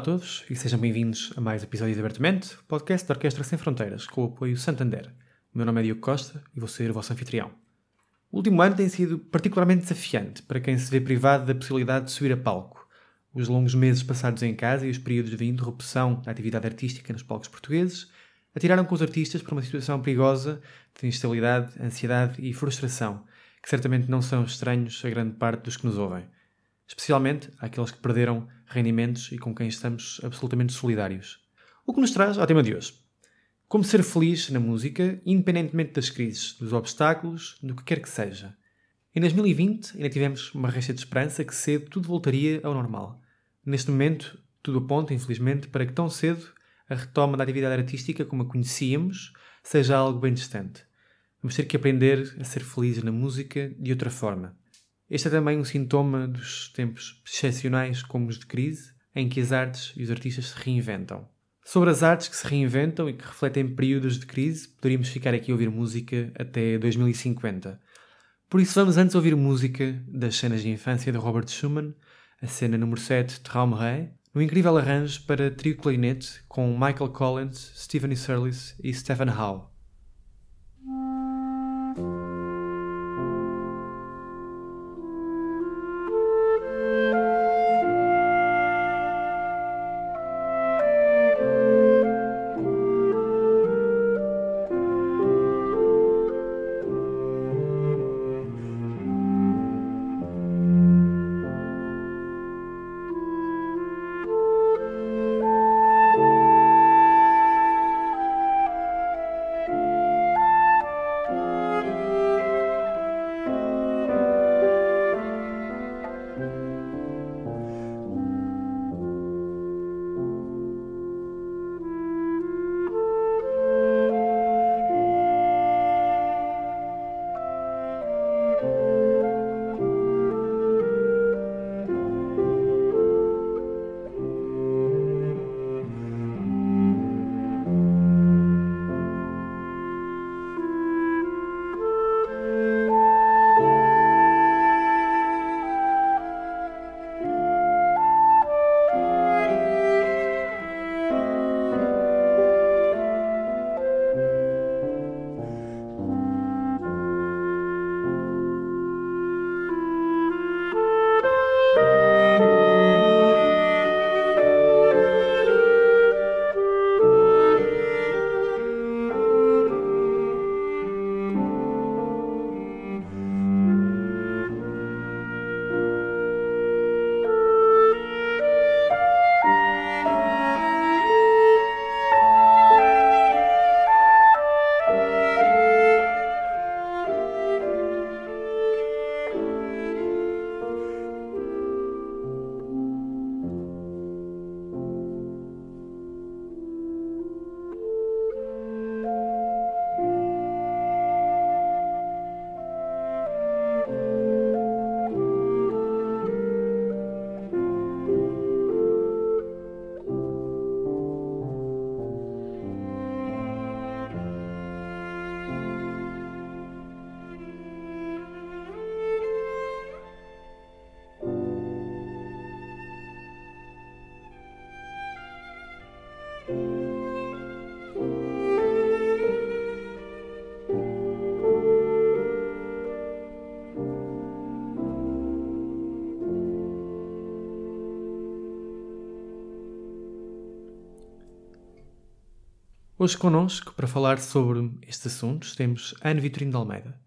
Todos e sejam bem-vindos a mais episódios de Abertamente, podcast da Orquestra Sem Fronteiras, com o apoio Santander. O meu nome é Diogo Costa e vou ser o vosso anfitrião. O último ano tem sido particularmente desafiante para quem se vê privado da possibilidade de subir a palco. Os longos meses passados em casa e os períodos de interrupção da atividade artística nos palcos portugueses atiraram com os artistas para uma situação perigosa de instabilidade, ansiedade e frustração, que certamente não são estranhos a grande parte dos que nos ouvem. Especialmente àqueles que perderam rendimentos e com quem estamos absolutamente solidários. O que nos traz ao tema de hoje. Como ser feliz na música, independentemente das crises, dos obstáculos, do que quer que seja. Em 2020 ainda tivemos uma recha de esperança que cedo tudo voltaria ao normal. Neste momento, tudo aponta, infelizmente, para que tão cedo a retoma da atividade artística como a conhecíamos seja algo bem distante. Vamos ter que aprender a ser felizes na música de outra forma. Este é também um sintoma dos tempos excepcionais como os de crise, em que as artes e os artistas se reinventam. Sobre as artes que se reinventam e que refletem períodos de crise, poderíamos ficar aqui a ouvir música até 2050. Por isso vamos antes ouvir música das cenas de infância de Robert Schumann, a cena número 7, Traumrei, no incrível arranjo para trio clarinete com Michael Collins, Stephen Surlis e Stephen Howe. Hoje connosco, para falar sobre estes assuntos, temos Ana Vitorino de Almeida,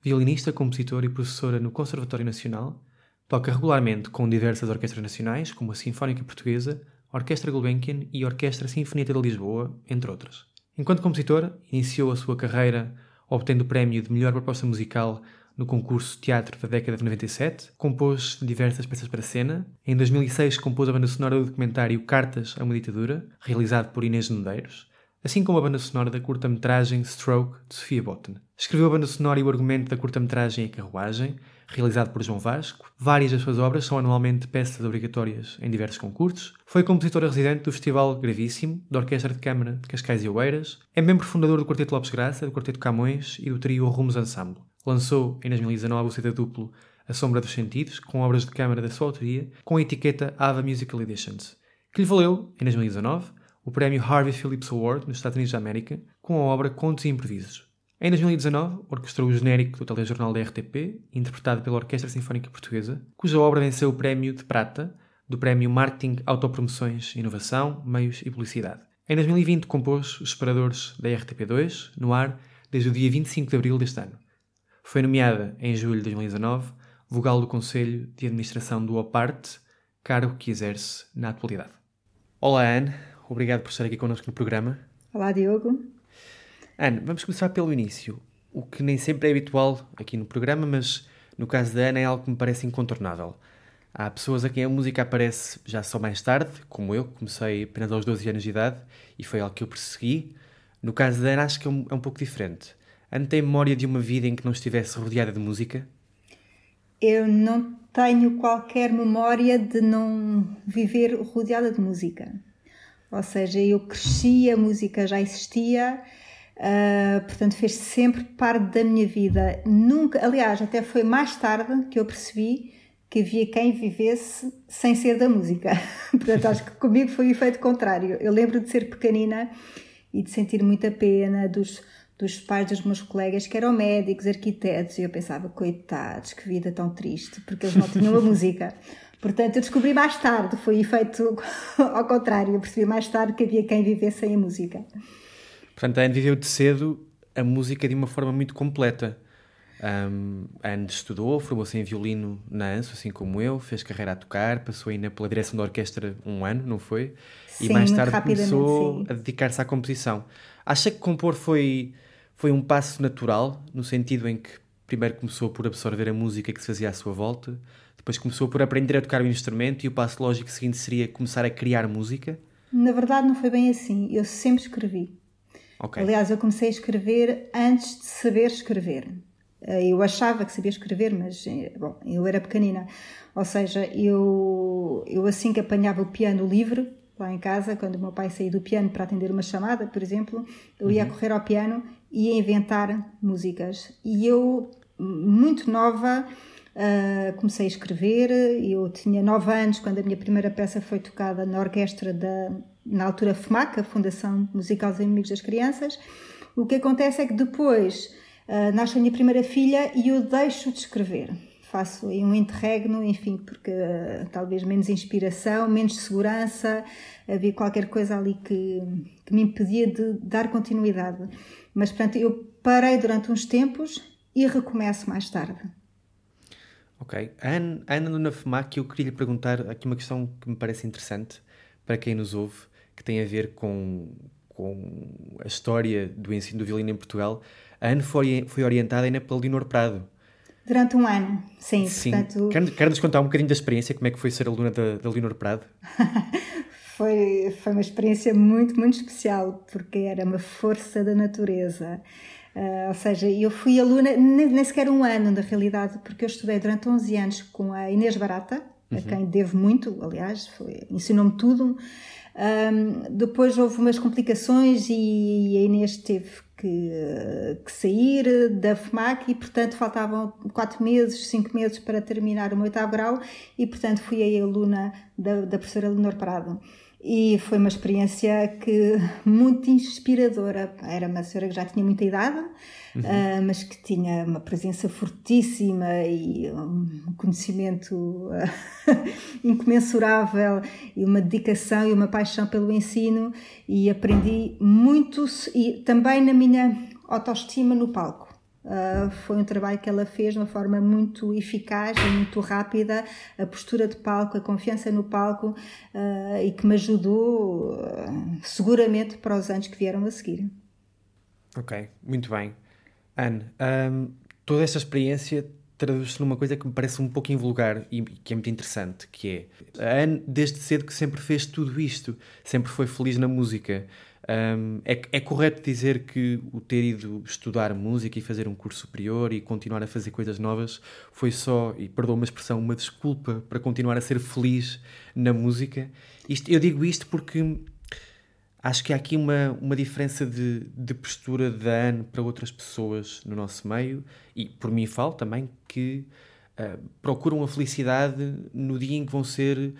violinista, compositora e professora no Conservatório Nacional, toca regularmente com diversas orquestras nacionais, como a Sinfónica Portuguesa, a Orquestra Gulbenkian e a Orquestra Sinfonieta de Lisboa, entre outras. Enquanto compositora, iniciou a sua carreira obtendo o prémio de melhor proposta musical no concurso Teatro da década de 97, compôs diversas peças para cena. Em 2006 compôs a banda sonora do documentário Cartas a uma Ditadura, realizado por Inês Medeiros, assim como a banda sonora da curta-metragem Stroke, de Sofia Botten. Escreveu a banda sonora e o argumento da curta-metragem A Carruagem, realizado por João Vasco. Várias das suas obras são anualmente peças obrigatórias em diversos concursos. Foi compositora residente do Festival Gravíssimo, da Orquestra de Câmara de Cascais e Oeiras. É membro fundador do Quarteto Lopes Graça, do Quarteto Camões e do trio Rumos Ensemble. Lançou, em 2019, o CD duplo A Sombra dos Sentidos, com obras de câmara da sua autoria, com a etiqueta Ava Musical Editions, que lhe valeu, em 2019, o prémio Harvey Phillips Award nos Estados Unidos da América, com a obra Contos e Improvisos. Em 2019, orquestrou o genérico do telejornal da RTP, interpretado pela Orquestra Sinfónica Portuguesa, cuja obra venceu o prémio de prata do Prémio Marketing, Autopromoções, Inovação, Meios e Publicidade. Em 2020, compôs os separadores da RTP2, no ar, desde o dia 25 de abril deste ano. Foi nomeada, em julho de 2019, vogal do Conselho de Administração do OPART, cargo que exerce na atualidade. Olá, Anne. Obrigado por estar aqui connosco no programa. Olá, Diogo. Ana, vamos começar pelo início. O que nem sempre é habitual aqui no programa, mas no caso da Ana é algo que me parece incontornável. Há pessoas a quem a música aparece já só mais tarde, como eu, comecei apenas aos 12 anos de idade e foi algo que eu persegui. No caso da Ana, acho que é um, é um pouco diferente. Ana tem memória de uma vida em que não estivesse rodeada de música? Eu não tenho qualquer memória de não viver rodeada de música. Ou seja, eu cresci, a música já existia Uh, portanto, fez sempre parte da minha vida. Nunca, aliás, até foi mais tarde que eu percebi que havia quem vivesse sem ser da música. portanto, acho que comigo foi o efeito contrário. Eu lembro de ser pequenina e de sentir muita pena dos, dos pais dos meus colegas que eram médicos, arquitetos, e eu pensava, coitados, que vida tão triste, porque eles não tinham a música. Portanto, eu descobri mais tarde, foi efeito ao contrário, eu percebi mais tarde que havia quem vivesse sem a música. Portanto, a Anne viveu de cedo a música de uma forma muito completa. Um, a Anne estudou, formou-se em violino na ANSO, assim como eu, fez carreira a tocar, passou ainda pela direção da orquestra um ano, não foi? Sim, e mais tarde começou sim. a dedicar-se à composição. Acha que compor foi, foi um passo natural, no sentido em que primeiro começou por absorver a música que se fazia à sua volta, depois começou por aprender a tocar o instrumento e o passo lógico seguinte seria começar a criar música? Na verdade, não foi bem assim. Eu sempre escrevi. Okay. Aliás, eu comecei a escrever antes de saber escrever. Eh, eu achava que sabia escrever, mas eh, bom, eu era pequenina. Ou seja, eu, eu assim que apanhava o piano livre, lá em casa, quando o meu pai saía do piano para atender uma chamada, por exemplo, eu ia uhum. correr ao piano e ia inventar músicas. E eu, muito nova, uh, comecei a escrever. Eu tinha nove anos quando a minha primeira peça foi tocada na orquestra da, na altura FMAC, a Fundação Musical dos Inimigos das Crianças. O que acontece é que depois uh, nasce a minha primeira filha e eu deixo de escrever. Faço aí um interregno, enfim, porque uh, talvez menos inspiração, menos segurança, havia qualquer coisa ali que, que me impedia de dar continuidade. Mas, portanto, eu parei durante uns tempos e recomeço mais tarde. Ok. A Ana, a Ana Luna Femac, eu queria lhe perguntar aqui uma questão que me parece interessante para quem nos ouve que tem a ver com, com a história do ensino do violino em Portugal. A Ana foi, foi orientada ainda pela Leonor Prado. Durante um ano, sim. sim. Portanto... Quer, quer nos contar um bocadinho da experiência, como é que foi ser aluna da, da Leonor Prado? foi, foi uma experiência muito, muito especial, porque era uma força da natureza. Uh, ou seja, eu fui aluna, nem, nem, sequer um ano na realidade, porque eu estudei durante 11 anos com a Inês Barata, a uhum. quem devo muito, aliás, ensinou-me tudo. Um, depois houve umas complicações e a Inês teve que, que, sair da FMAC e, portanto, faltavam quatro meses, cinco meses para terminar o meu oitavo grau e, portanto, fui a aluna da, da professora Leonor Prado e foi uma experiência que muito inspiradora. Era uma senhora que já tinha muita idade, uhum. uh, mas que tinha uma presença fortíssima e um conhecimento uh, incomensurável e uma dedicação e uma paixão pelo ensino e aprendi muito e também na minha autoestima no palco. Uh, foi um trabalho que ela fez de uma forma muito eficaz e muito rápida, a postura de palco, a confiança no palco uh, e que me ajudou uh, seguramente para os anos que vieram a seguir. Ok, muito bem. Anne, um, toda esta experiência traduz-se numa coisa que me parece um pouco invulgar e que é muito interessante, que é a Anne, desde cedo que sempre fez tudo isto, sempre foi feliz na música. Um, é, é, correto dizer que o ter ido estudar música e fazer um curso superior e continuar a fazer coisas novas foi só, e perdoa uma expressão, uma desculpa para continuar a ser feliz na música? Isto, eu digo isto porque acho que há aqui uma, uma diferença de, de postura da Anne para outras pessoas no nosso meio, e por mim falo também que uh, procuram a felicidade no dia em que vão ser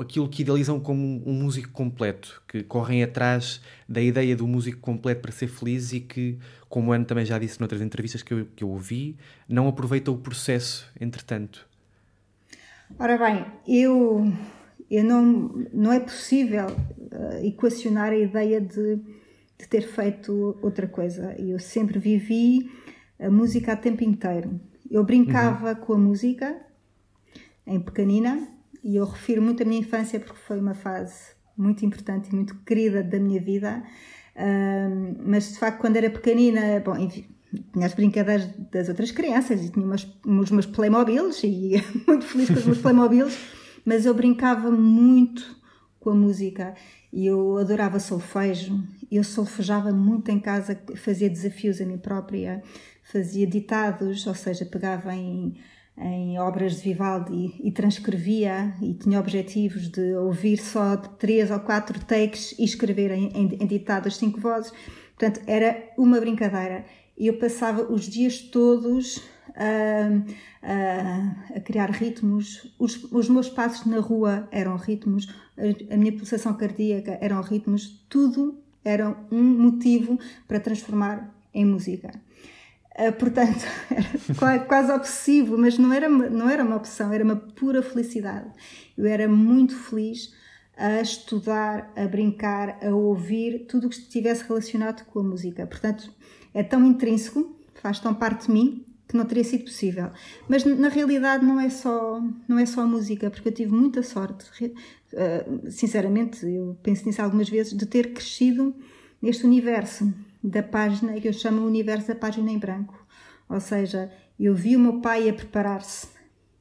aquilo que idealizam como um, músico completo, que correm atrás da ideia do músico completo para ser feliz e que, como Anne também já disse noutras entrevistas que eu, que eu ouvi, não aproveita o processo, entretanto. Ora bem, eu eu não, não é possível uh, equacionar a ideia de, de, ter feito outra coisa. Eu sempre vivi a música a tempo inteiro. Eu brincava uhum. com a música em pequenina e eu refiro muito a minha infância porque foi uma fase muito importante e muito querida da minha vida. Mas de facto, quando era pequenina, bom, enfim, tinha as brincadeiras das outras crianças e tinha os meus Playmobiles e muito feliz com os meus Playmobiles mas eu brincava muito com a música e eu adorava solfejo. Eu solfejava muito em casa, fazia desafios a mim própria, fazia ditados, ou seja, pegava em, em obras de Vivaldi e transcrevia e tinha objetivos de ouvir só três ou quatro takes e escrever em, em, em ditados cinco vozes. Portanto, era uma brincadeira. Eu passava os dias todos a, a, a criar ritmos. Os, os, meus passos na rua eram ritmos, a, a minha pulsação cardíaca eram ritmos, tudo era um motivo para transformar em música. Uh, portanto, era quase obsessivo, mas não era, não era uma opção, era uma pura felicidade. Eu era muito feliz a estudar, a brincar, a ouvir tudo o que estivesse relacionado com a música. Portanto, é tão intrínseco, faz tão parte de mim, que não teria sido possível. Mas na realidade não é só não é só a música, porque eu tive muita sorte, uh, sinceramente, eu penso nisso algumas vezes, de ter crescido neste universo da página que eu chamo o universo da página em branco. Ou seja, eu vi o meu pai a preparar-se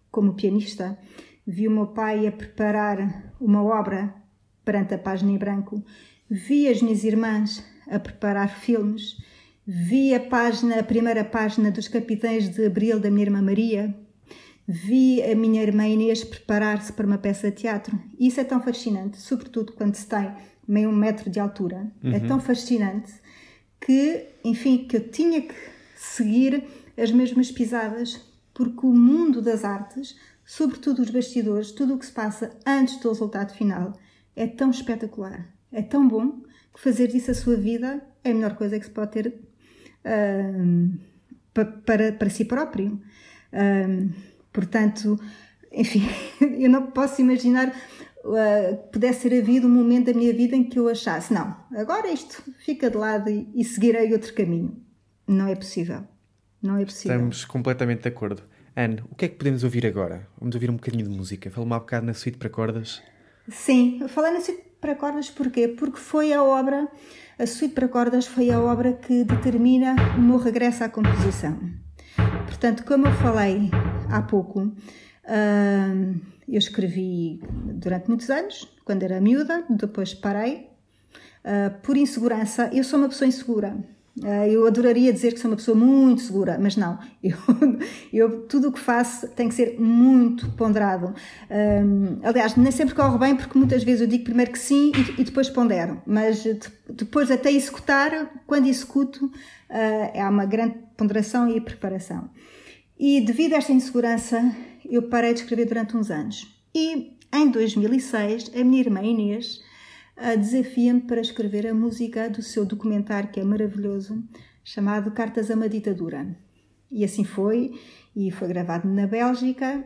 como pianista, vi o meu pai a preparar uma obra perante a página em branco, vi as minhas irmãs a preparar filmes Vi a página, a primeira página dos Capitães de Abril da minha irmã Maria. Vi a minha irmã Inês preparar-se para uma peça de teatro. Isso é tão fascinante, sobretudo quando se tem meio metro de altura. É uhum. É tão fascinante que, enfim, que eu tinha que seguir as mesmas pisadas, porque o mundo das artes, sobretudo os bastidores, tudo o que se passa antes do resultado final, é tão espetacular, é tão bom que fazer disso a sua vida é a melhor coisa que se pode ter para, para si próprio. portanto, enfim, eu não posso imaginar uh, pudesse ter havido um momento da minha vida em que eu achasse, não, agora isto fica de lado e, e seguirei outro caminho. Não é possível. Não é possível. Estamos completamente de acordo. Anne, o que é que podemos ouvir agora? Vamos ouvir um bocadinho de música. Fala-me um bocado na suíte para cordas. Sim, falei na suíte para cordas porquê? Porque foi a obra a suíte para cordas foi a obra que determina o meu regresso à composição. Portanto, como eu falei há pouco, eu escrevi durante muitos anos, quando era miúda, depois parei. Ah, por insegurança, eu sou uma pessoa insegura. Ah, eu adoraria dizer que sou uma pessoa muito segura, mas não. Eu, eu tudo o que faço tem que ser muito ponderado. Um, aliás, nem sempre corre bem, porque muitas vezes eu digo primeiro que sim e, e depois pondero. Mas depois, até executar, quando executo, uh, há uma grande ponderação e preparação. E devido a esta insegurança, eu parei de escrever durante uns anos. E em 2006, a minha irmã Inês desafia-me para escrever a música do seu documentário, que é maravilhoso, chamado Cartas a uma Ditadura. E assim foi, e foi gravado na Bélgica.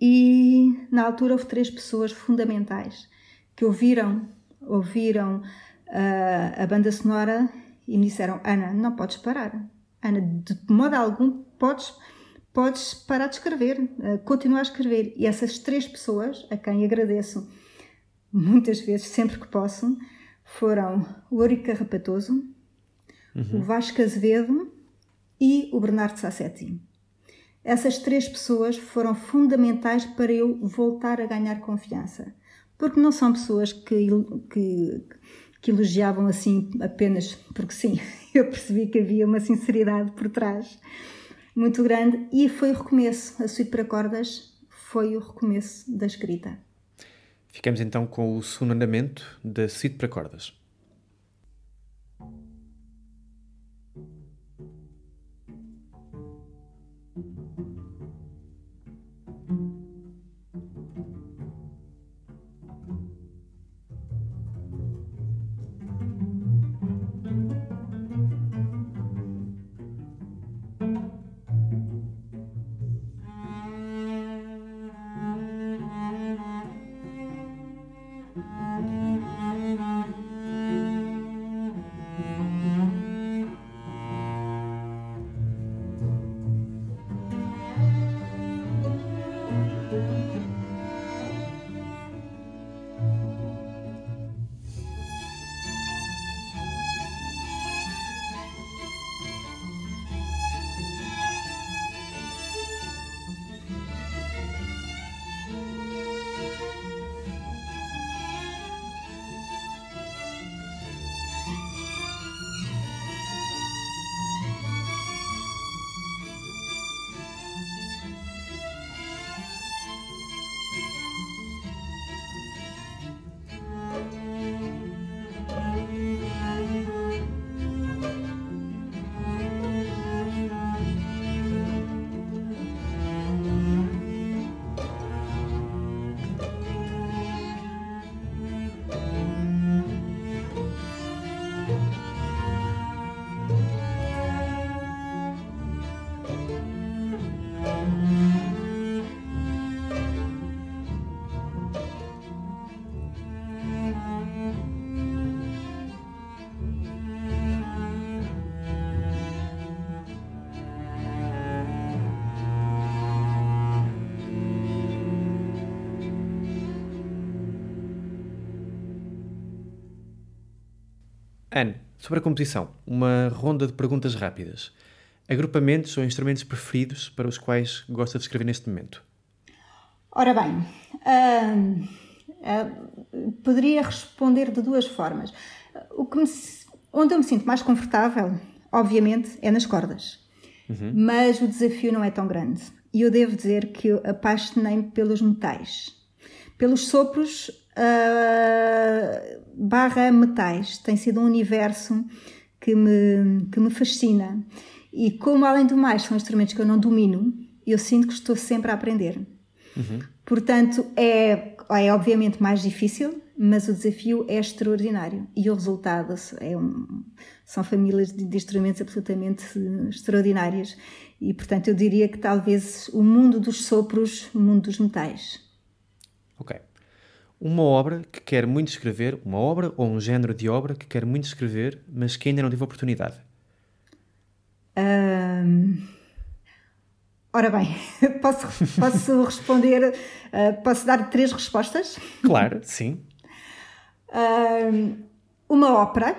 E na altura houve três pessoas fundamentais que ouviram, ouviram uh, a banda sonora e me disseram: Ana, não podes parar. Ana, de modo algum, podes, podes parar de escrever, uh, continuar a escrever. E essas três pessoas, a quem agradeço muitas vezes, sempre que posso, foram o Eurico Carrapatoso, uhum. o Vasco Azevedo e o Bernardo Sassetti. essas três pessoas foram fundamentais para eu voltar a ganhar confiança. Porque não são pessoas que, que, que elogiavam assim apenas porque sim. Eu percebi que havia uma sinceridade por trás muito grande e foi o recomeço. A suíte para cordas foi o recomeço da escrita. Ficamos então com o segundo andamento da suíte para cordas. Sobre a composição, uma ronda de perguntas rápidas. Agrupamentos ou instrumentos preferidos para os quais gosta de escrever neste momento? Ora bem, uh, uh, poderia responder de duas formas. O que me, onde eu me sinto mais confortável, obviamente, é nas cordas. Uhum. Mas o desafio não é tão grande. E eu devo dizer que eu apaixonei-me pelos metais. Pelos sopros, uh, barra metais. Tem sido um universo que me, que me fascina. E como, além do mais, são instrumentos que eu não domino, eu sinto que estou sempre a aprender. Uhum. Portanto, é, é obviamente mais difícil, mas o desafio é extraordinário. E o resultado é um, são famílias de, de instrumentos absolutamente extraordinárias. E, portanto, eu diria que talvez o mundo dos sopros, o mundo dos metais. Ok uma obra que quer muito escrever, uma obra ou um género de obra que quer muito escrever, mas que ainda não teve oportunidade? Ora bem, posso, posso responder, uh, posso dar três respostas? Claro, sim. uma ópera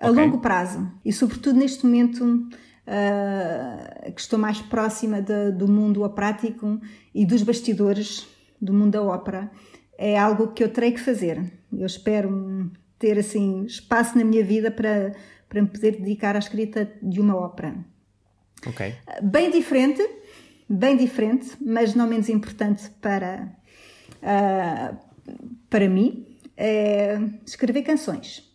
a okay. longo prazo e, sobretudo, neste momento uh, que estou mais próxima de, do mundo operático e dos bastidores do mundo da ópera é algo que eu terei que fazer. Eu espero ter assim espaço na minha vida para, para me poder dedicar à escrita de uma ópera. Ok. Bem diferente, bem diferente, mas não menos importante para, uh, para mim, é escrever canções.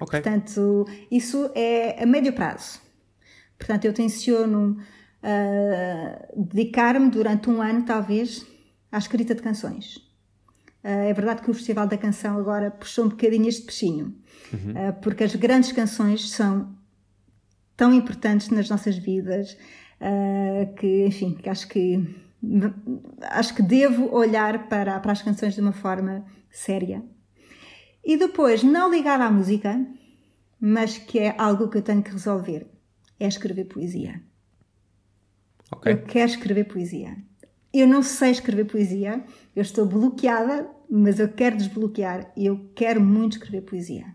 Ok. Portanto, isso é a médio prazo. Portanto, eu tenciono uh, dedicar-me durante um ano, talvez, à escrita de canções. Uh, é verdade que o Festival da Canção agora puxou um bocadinho este peixinho, uhum. uh, porque as grandes canções são tão importantes nas nossas vidas uh, que, enfim, que acho que acho que devo olhar para, para as canções de uma forma séria. E depois, não ligada à música, mas que é algo que eu tenho que resolver, é escrever poesia. Okay. Eu quero escrever poesia. Eu não sei escrever poesia, eu estou bloqueada, mas eu quero desbloquear e eu quero muito escrever poesia.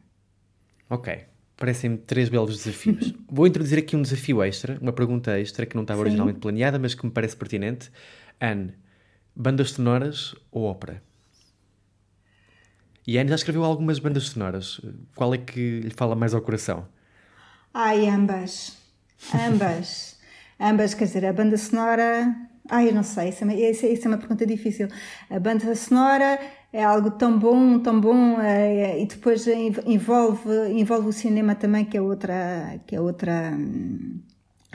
Ok. Parecem-me três belos desafios. Vou introduzir aqui um desafio extra, uma pergunta extra que não estava Sim. originalmente planeada, mas que me parece pertinente. Anne, bandas sonoras ou ópera? E a Anne já escreveu algumas bandas sonoras. Qual é que lhe fala mais ao coração? Ai, ambas. Ambas. ambas, quer dizer, a banda sonora. Ai, eu não sei, isso é, uma, isso é- isso é uma pergunta difícil. A banda sonora é algo tão bom, tão bom, eh, e depois env- envolve, envolve o cinema também, que é outra, que é outra hum,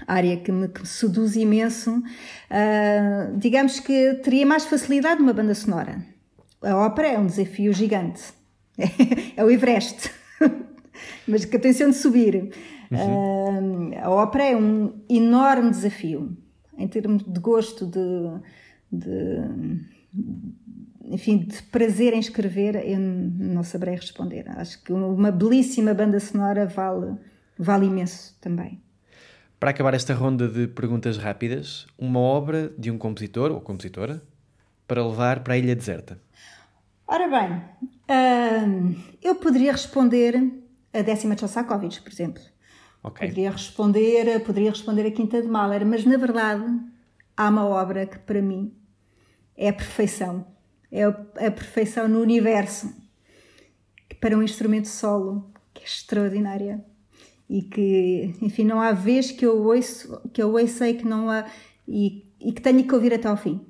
área que me, que me seduz imenso. Ah, digamos que teria mais facilidade numa banda sonora. A ópera é um desafio gigante. É o Everest. Mas que atenção de subir. Ah, a ópera é um enorme desafio em termos de gosto, de, de- enfim, de prazer em escrever, eu não saberei responder. Acho que uma belíssima banda sonora vale, vale imenso também. Para acabar esta ronda de perguntas rápidas, uma obra de um compositor ou compositora para levar para a ilha deserta. Ora bem, hum, eu poderia responder a décima de Shostakovich, por exemplo. Ok. Poderia responder, poderia responder a Quinta de Mahler, mas na verdade há uma obra que para mim é a perfeição. É a perfeição no universo. Para um instrumento solo, que é extraordinária. E que, enfim, não há vez que eu ouço, que eu ouço que não há, e, e que tenho que ouvir até ao fim.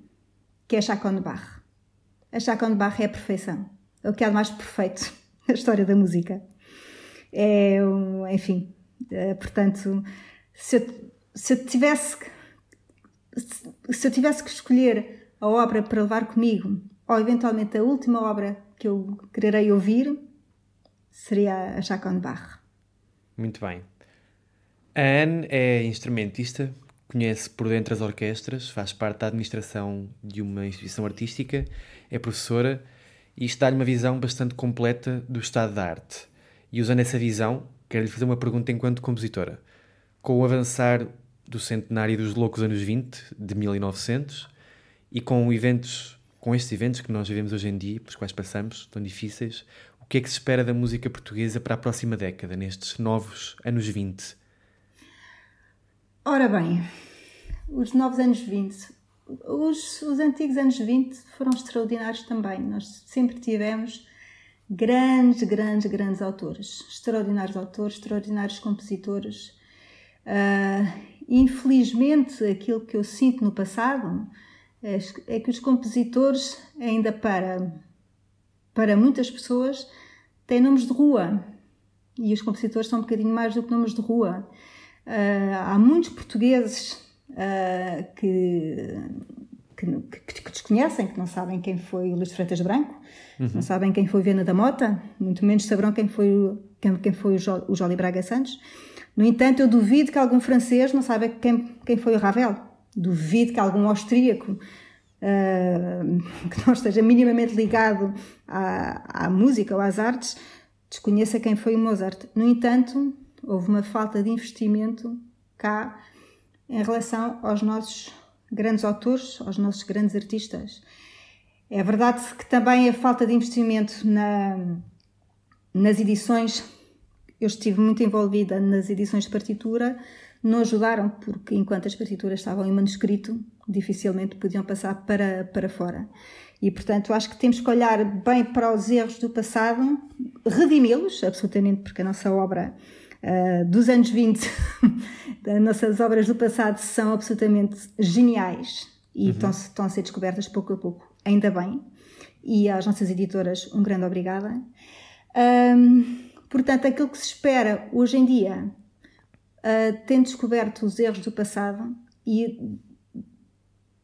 Que é Chacon de Bach. A Chacon de Bach é a perfeição. É o que há de mais perfeito na história da música. É, enfim, portanto, se eu, se eu tivesse se- eu tivesse que escolher a obra para levar comigo, ou eventualmente a última obra que eu quererei ouvir, seria a de Bach. Muito bem. A Anne é instrumentista, conhece por dentro as orquestras, faz parte da administração de uma instituição artística, é professora e isto dá-lhe uma visão bastante completa do estado da arte. E usando essa visão, quero-lhe fazer uma pergunta enquanto compositora. Com o avançar do centenário dos loucos anos 20, de 1900, e com eventos, com estes eventos que nós vivemos hoje em dia, pelos quais passamos, tão difíceis, o que é que se espera da música portuguesa para a próxima década, nestes novos anos 20? Ora bem, os novos anos 20, os, os antigos anos 20 foram extraordinários também. Nós sempre tivemos grandes, grandes, grandes autores, extraordinários autores, extraordinários compositores. Ah, infelizmente, aquilo que eu sinto no passado é, é que os compositores, ainda para, para muitas pessoas, têm nomes de rua. E os compositores são um bocadinho mais do que nomes de rua. Ah, há muitos portugueses ah, que, que, que- que desconhecem, que não sabem quem foi o Luís Freitas Branco, não sabem quem foi Viana da Mota, muito menos saberão quem foi, o- quem, quem foi o, Jo- o Jolie Braga Santos. No entanto, eu duvido que algum francês não saiba quem, quem foi o Ravel. Duvido que algum austríaco ah, que não esteja minimamente ligado à, à música ou às artes desconheça quem foi o Mozart. No entanto, houve uma falta de investimento cá em relação aos nossos grandes autores, aos nossos grandes artistas. É verdade que também a falta de investimento na, nas edições, eu estive muito envolvida nas edições de partitura, não ajudaram porque enquanto as partituras estavam em manuscrito, dificilmente podiam passar para, para fora. E portanto acho que temos que olhar bem para os erros do passado, redimi-los, absolutamente, porque a nossa obra ah, dos anos 20, as nossas obras do passado são absolutamente geniais e estão, estão a ser descobertas pouco a pouco, ainda bem. E às nossas editoras, um grande obrigada. Ahm, portanto, aquilo que se espera hoje em dia, ah, tendo descoberto os erros do passado e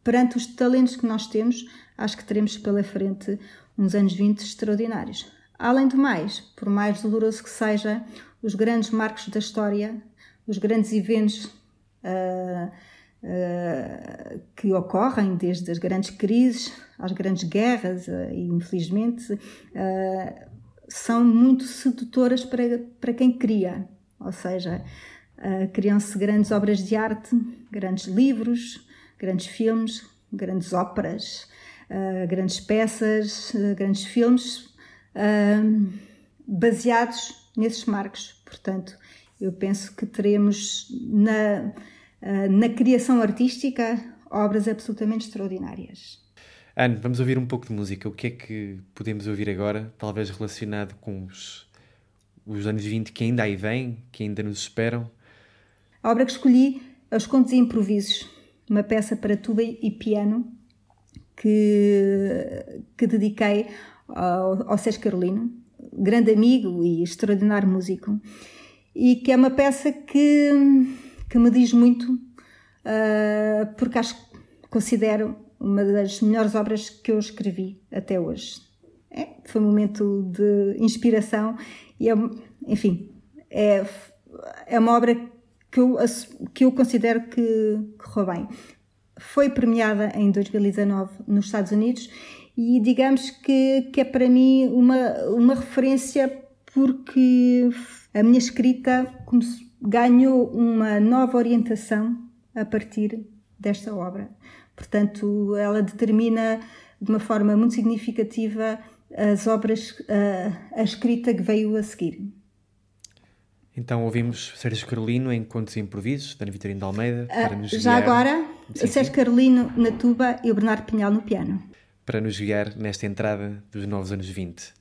perante os talentos que nós temos, acho que teremos pela frente uns anos 20 extraordinários. Além do mais, por mais doloroso que seja, os grandes marcos da história, os grandes eventos ah, ah, que ocorrem, desde as grandes crises às grandes guerras, ah, e infelizmente são muito sedutoras para, para quem cria. Ou seja, criam-se grandes obras de arte, grandes livros, grandes filmes, grandes óperas, grandes peças, grandes filmes, baseados nesses marcos. Portanto, eu penso que teremos na, eh, na criação artística obras absolutamente extraordinárias. Anne, vamos ouvir um pouco de música. O que é que podemos ouvir agora, talvez relacionado com os, os anos 20 que ainda aí vêm, que ainda nos esperam? A obra que escolhi é Os Contos e Improvisos, uma peça para tuba e piano que, que dediquei ao, ao Sérgio Carolino, grande amigo e extraordinário músico, e que é uma peça que, que me diz muito, uh, porque acho considero uma das melhores obras que eu escrevi até hoje. É, foi um momento de inspiração e, é, enfim, é, é uma obra que eu, que eu considero que correu bem. Foi premiada em 2019 nos Estados Unidos e digamos que, que é para mim uma, uma referência porque a minha escrita ganhou uma nova orientação a partir desta obra. Portanto, ela determina de uma forma muito significativa as obras, a, a escrita que veio a seguir. Então ouvimos Sérgio Carolino em Contos e Improvisos, da Vitorino de Almeida. Para nos Já guiar... agora, sim, Sérgio Carolino na tuba e o Bernardo Pinhal no piano para nos guiar nesta entrada dos novos anos 20.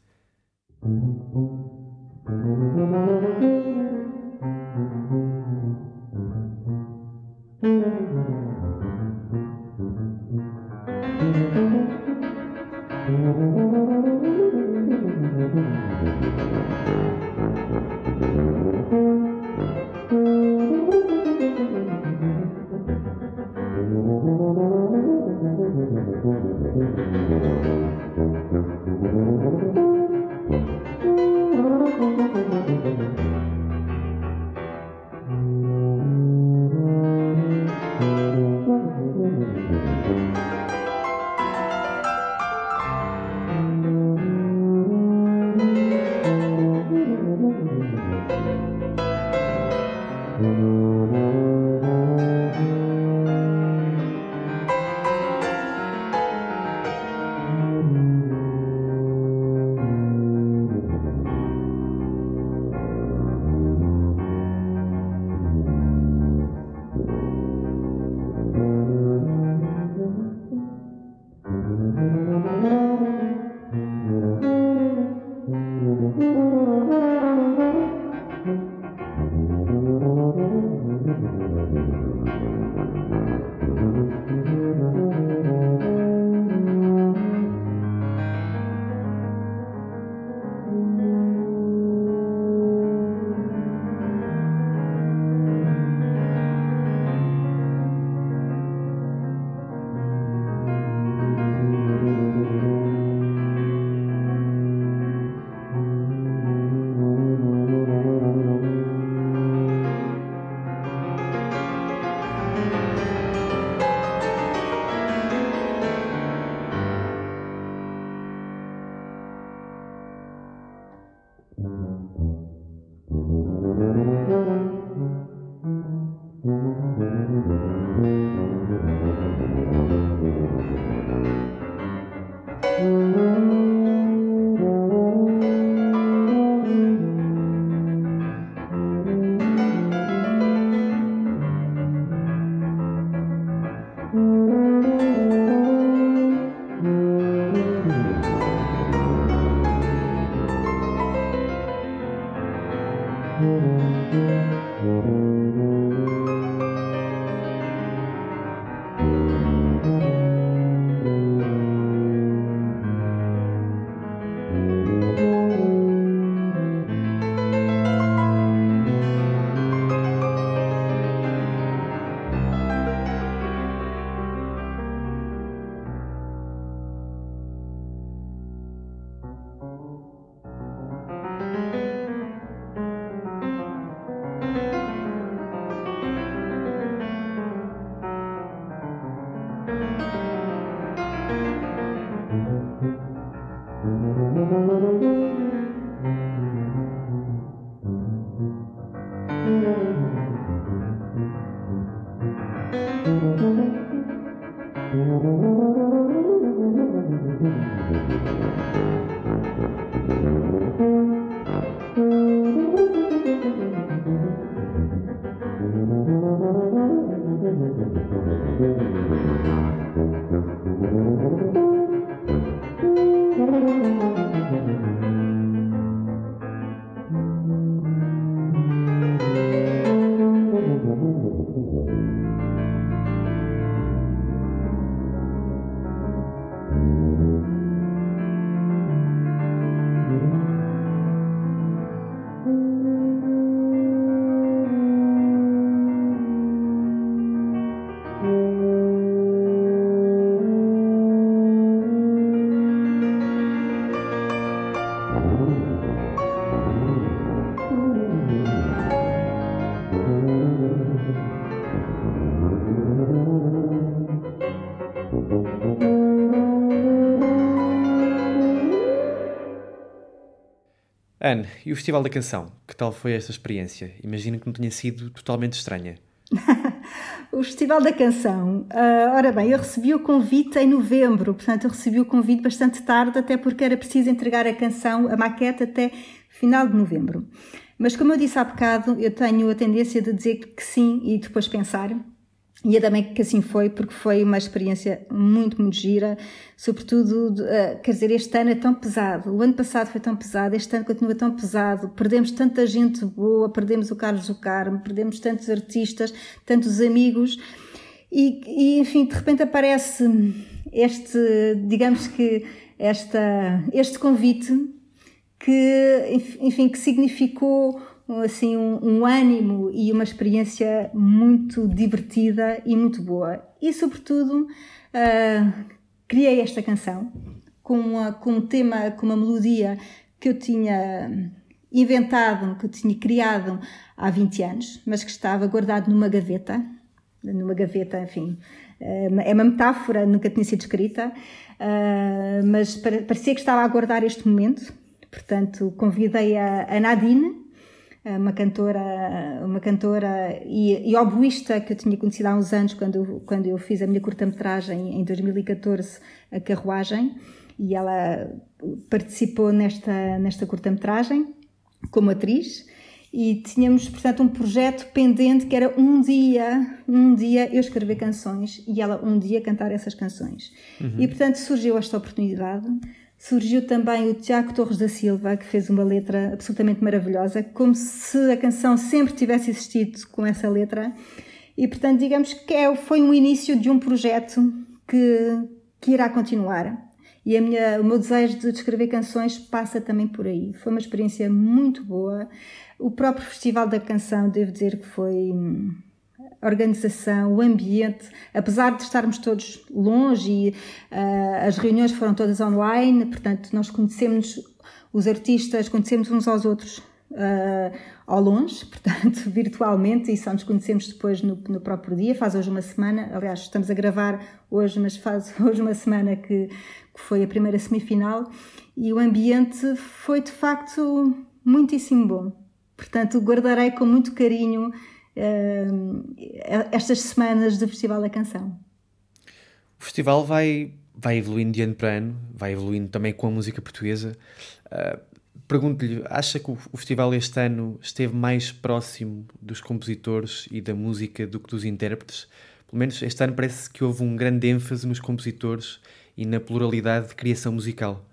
Thank Anne, e o Festival da Canção? Que tal foi esta experiência? Imagino que não tenha sido totalmente estranha. o Festival da Canção. Uh, ora bem, eu recebi o convite em novembro, portanto, eu recebi o convite bastante tarde, até porque era preciso entregar a canção, a maquete, até final de novembro. Mas, como eu disse há bocado, eu tenho a tendência de dizer que sim e depois pensar. E ainda bem que assim foi, porque foi uma experiência muito, muito gira. Sobretudo, uh, quer dizer, este ano é tão pesado. O ano passado foi tão pesado, este ano continua tão pesado. Perdemos tanta gente boa, perdemos o Carlos do Carmo, perdemos tantos artistas, tantos amigos. E, e, enfim, de repente aparece este, digamos que, esta, este convite que, enfim, que significou assim um, um, ânimo e uma experiência muito divertida e muito boa. E sobretudo uh, criei esta canção com, uma, com um tema, com uma melodia que eu tinha inventado, que eu tinha criado há 20 anos, mas que estava guardado numa gaveta, numa gaveta, enfim, é uma metáfora, nunca tinha sido escrita, uh, mas parecia que estava a aguardar este momento. Portanto, convidei a, a Nadine, uma cantora, uma cantora e, e oboísta que eu tinha conhecido há uns anos quando, quando eu fiz a minha curta-metragem em 2014, A Carruagem, e ela participou nesta, nesta curta-metragem como atriz e tínhamos, portanto, um projeto pendente que era um dia, um dia eu escrever canções e ela um dia cantar essas canções. Uhum. E, portanto, surgiu esta oportunidade surgiu também o Tiago Torres da Silva, que fez uma letra absolutamente maravilhosa, como se a canção sempre tivesse existido com essa letra. E, portanto, digamos que é, foi um início de um projeto que, que irá continuar. E a minha, o meu desejo de escrever canções passa também por aí. Foi uma experiência muito boa. O próprio Festival da Canção, devo dizer que foi organização, o ambiente, apesar de estarmos todos longe e uh, as reuniões foram todas online, portanto, nós conhecemos os artistas, conhecemos uns aos outros uh, ao longe, portanto, virtualmente, e só nos conhecemos depois no, no, próprio dia. Faz hoje uma semana, aliás, estamos a gravar hoje, mas faz hoje uma semana que, que foi a primeira semifinal, e o ambiente foi de facto muitíssimo bom. Portanto, guardarei com muito carinho estas semanas do Festival da Canção. O festival vai, vai evoluindo de ano para ano, vai evoluindo também com a música portuguesa. Uh, Pergunto-lhe, acha que o festival este ano esteve mais próximo dos compositores e da música do que dos intérpretes? Pelo menos este ano parece que houve um grande ênfase nos compositores e na pluralidade de criação musical.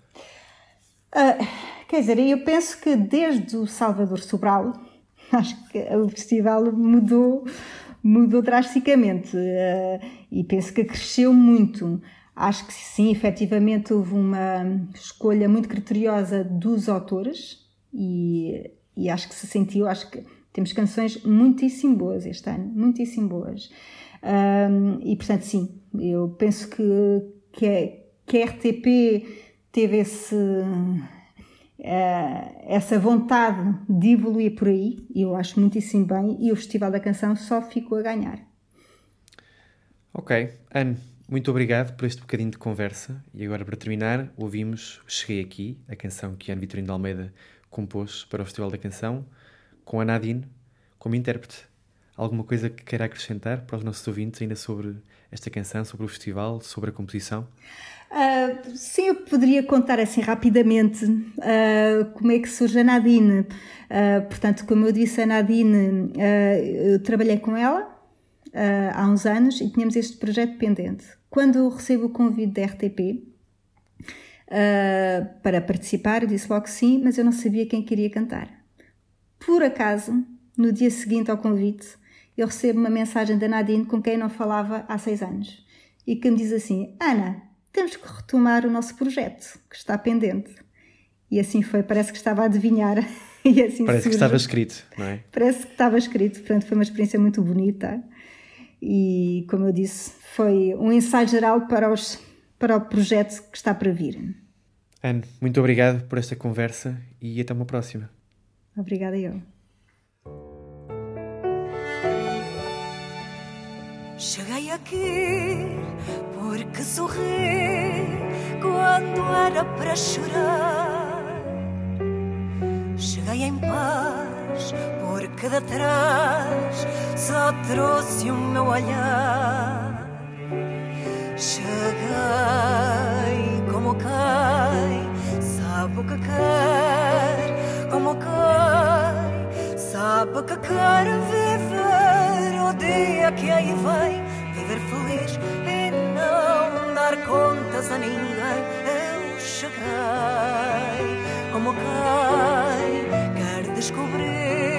Uh, quer dizer, eu penso que desde o Salvador Sobral, acho que o festival mudou, mudou drasticamente uh, e penso que cresceu muito. Acho que sim, efetivamente houve uma escolha muito criteriosa dos autores e, e acho que se sentiu, acho que temos canções muitíssimo boas este ano, muitíssimo boas. Um, e portanto, sim, eu penso que, que, que a RTP teve esse essa vontade de evoluir por aí, e eu acho muitíssimo bem, e o Festival da Canção só ficou a ganhar. Ok, Anne, muito obrigado por este bocadinho de conversa. E agora, para terminar, ouvimos Cheguei Aqui, a canção que Anne Vitorino de Almeida compôs para o Festival da Canção, com a Nadine como intérprete. Alguma coisa que queira acrescentar para os nossos ouvintes ainda sobre esta canção, sobre o festival, sobre a composição? Uh, sim, eu poderia contar assim rapidamente uh, como é que surge a Nadine. Uh, portanto, como eu disse, a Nadine, eu trabalhei com ela há uns anos e tínhamos este projeto pendente. Quando recebo o convite da RTP para participar, eu disse logo sim, mas eu não sabia quem queria cantar. Por acaso, no dia seguinte ao convite, eu recebo uma mensagem da Nadine com quem não falava há seis anos e que me diz assim: Ana, temos que retomar o nosso projeto, que está pendente. E assim foi, parece que estava a adivinhar. e assim parece surge. que estava escrito, não é? Parece que estava escrito, portanto foi uma experiência muito bonita. E, como eu disse, foi um ensaio geral para, os, para o projeto que está para vir. Anne, muito obrigado por esta conversa e até uma próxima. Obrigada eu. Cheguei aqui porque sorri quando era para chorar. Cheguei em paz porque de trás só trouxe o meu olhar. Cheguei como quem sabe o que quer, como quem sabe que quer viver o dia que aí vem, viver feliz dar contas a ninguém. Eu cheguei como quem quer descobrir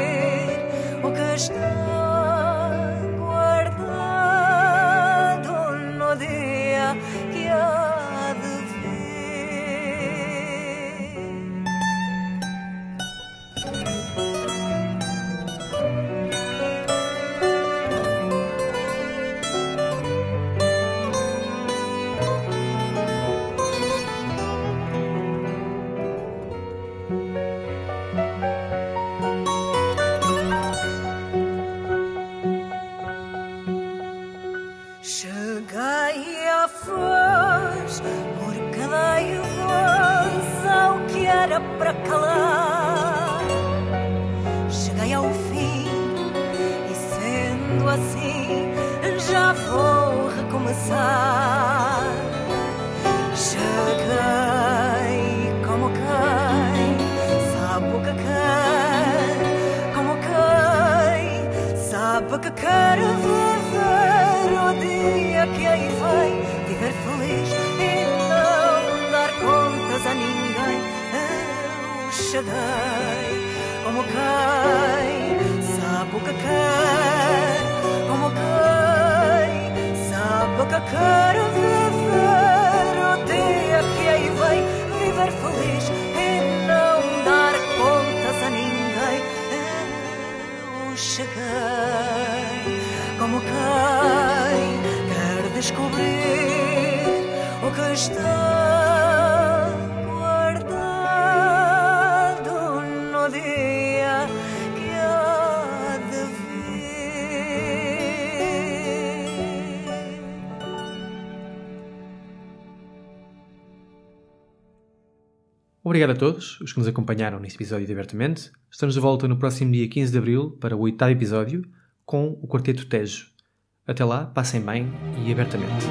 quem sabe o que quer viver. O dia que aí vem, viver feliz e não dar contas a ninguém. Eu cheguei. Como quem quer descobrir o que está Obrigado a todos os que nos acompanharam neste episódio de Abertamente. Estamos de volta no próximo dia 15 de Abril para o oitavo episódio com o Quarteto Tejo. Até lá, passem bem e abertamente.